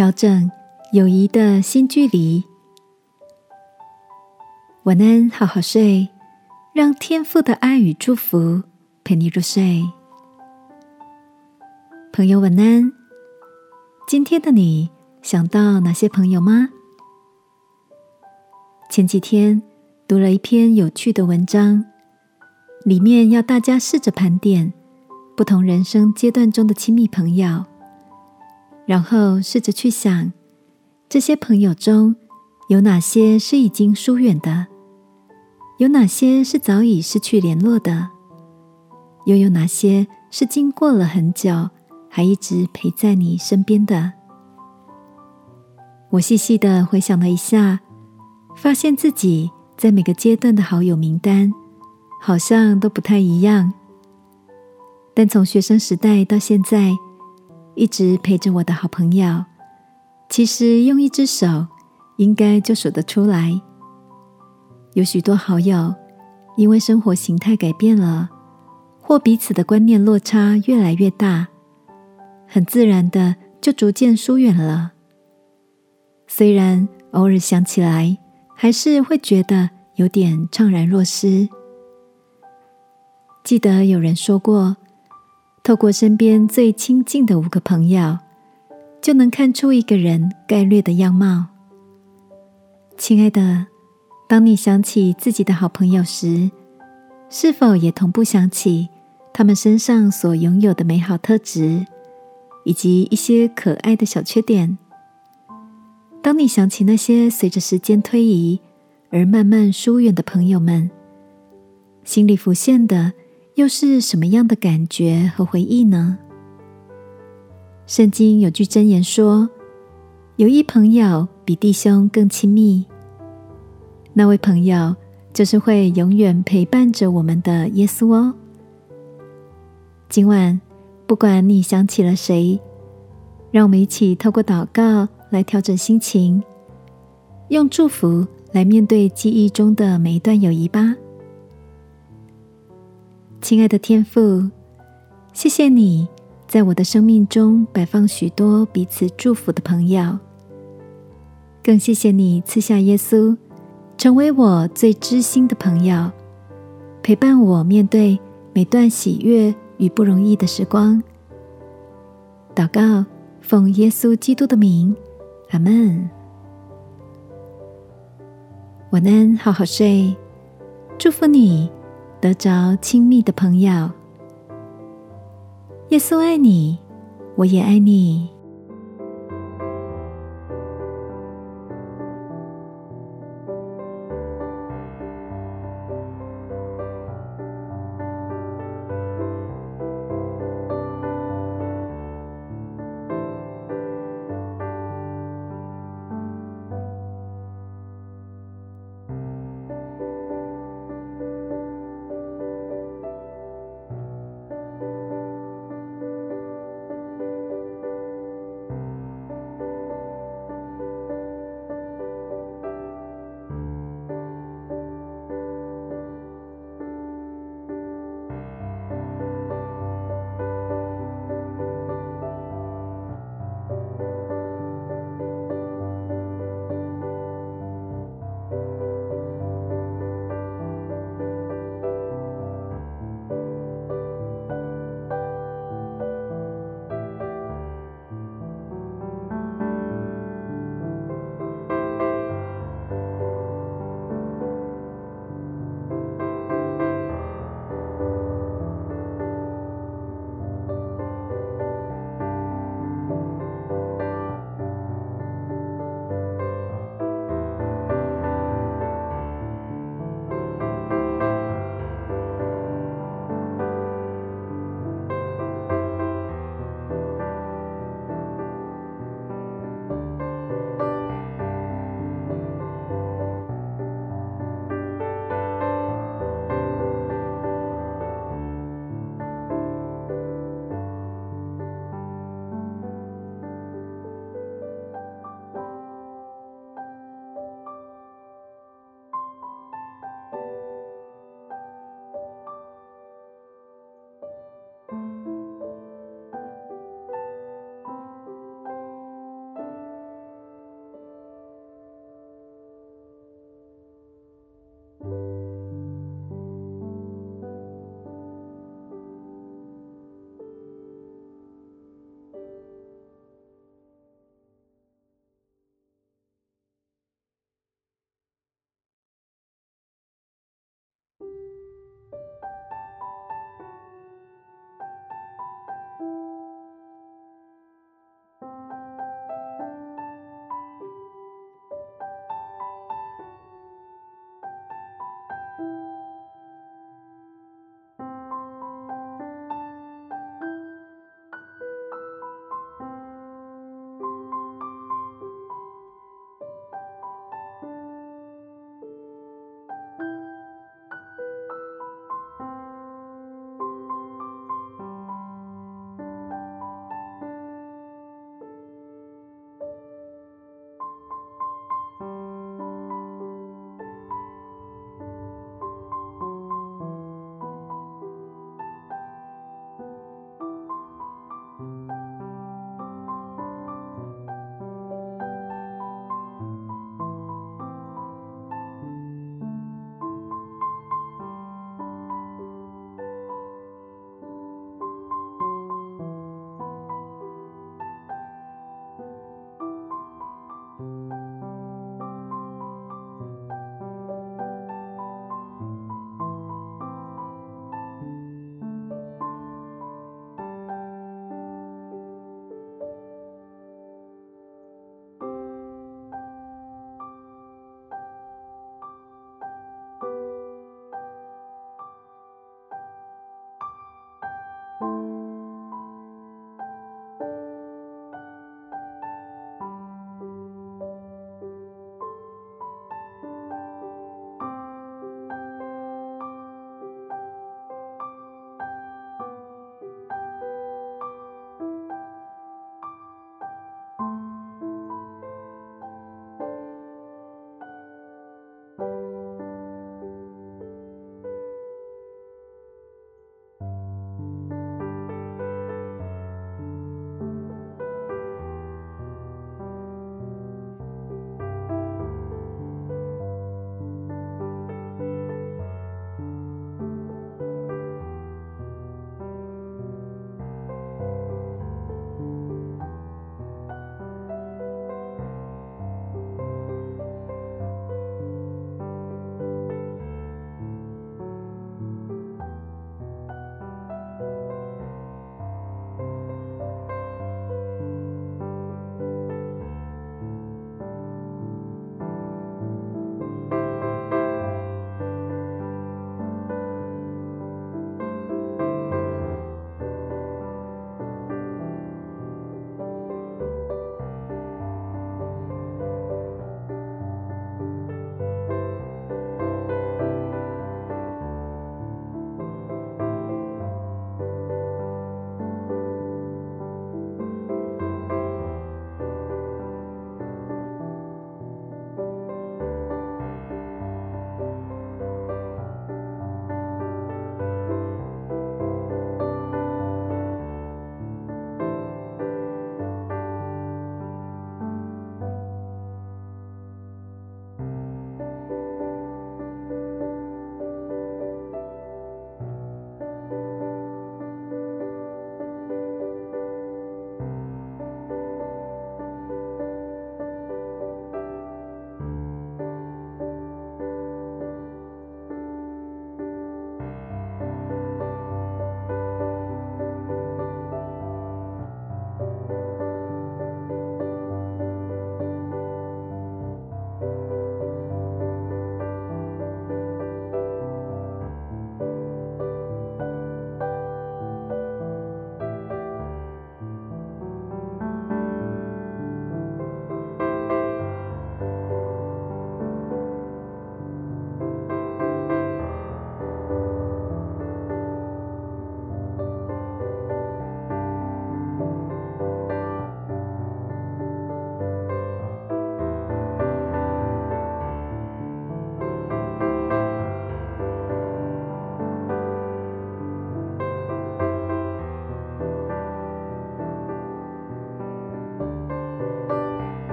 调整友谊的新距离。晚安，好好睡，让天父的爱与祝福陪你入睡。朋友，晚安。今天的你想到哪些朋友吗？前几天读了一篇有趣的文章，里面要大家试着盘点不同人生阶段中的亲密朋友，然后试着去想这些朋友中有哪些是已经疏远的，有哪些是早已失去联络的，又有哪些是经过了很久。还一直陪在你身边的，我细细的回想了一下，发现自己在每个阶段的好友名单好像都不太一样。但从学生时代到现在，一直陪着我的好朋友，其实用一只手应该就数得出来。有许多好友，因为生活形态改变了，或彼此的观念落差越来越大。很自然的就逐渐疏远了。虽然偶尔想起来，还是会觉得有点怅然若失。记得有人说过，透过身边最亲近的五个朋友，就能看出一个人概略的样貌。亲爱的，当你想起自己的好朋友时，是否也同步想起他们身上所拥有的美好特质？以及一些可爱的小缺点。当你想起那些随着时间推移而慢慢疏远的朋友们，心里浮现的又是什么样的感觉和回忆呢？圣经有句箴言说：“有一朋友比弟兄更亲密。”那位朋友就是会永远陪伴着我们的耶稣哦。今晚。不管你想起了谁，让我们一起透过祷告来调整心情，用祝福来面对记忆中的每一段友谊吧。亲爱的天父，谢谢你在我的生命中摆放许多彼此祝福的朋友，更谢谢你赐下耶稣，成为我最知心的朋友，陪伴我面对每段喜悦。与不容易的时光，祷告，奉耶稣基督的名，阿门。晚安，好好睡，祝福你得着亲密的朋友。耶稣爱你，我也爱你。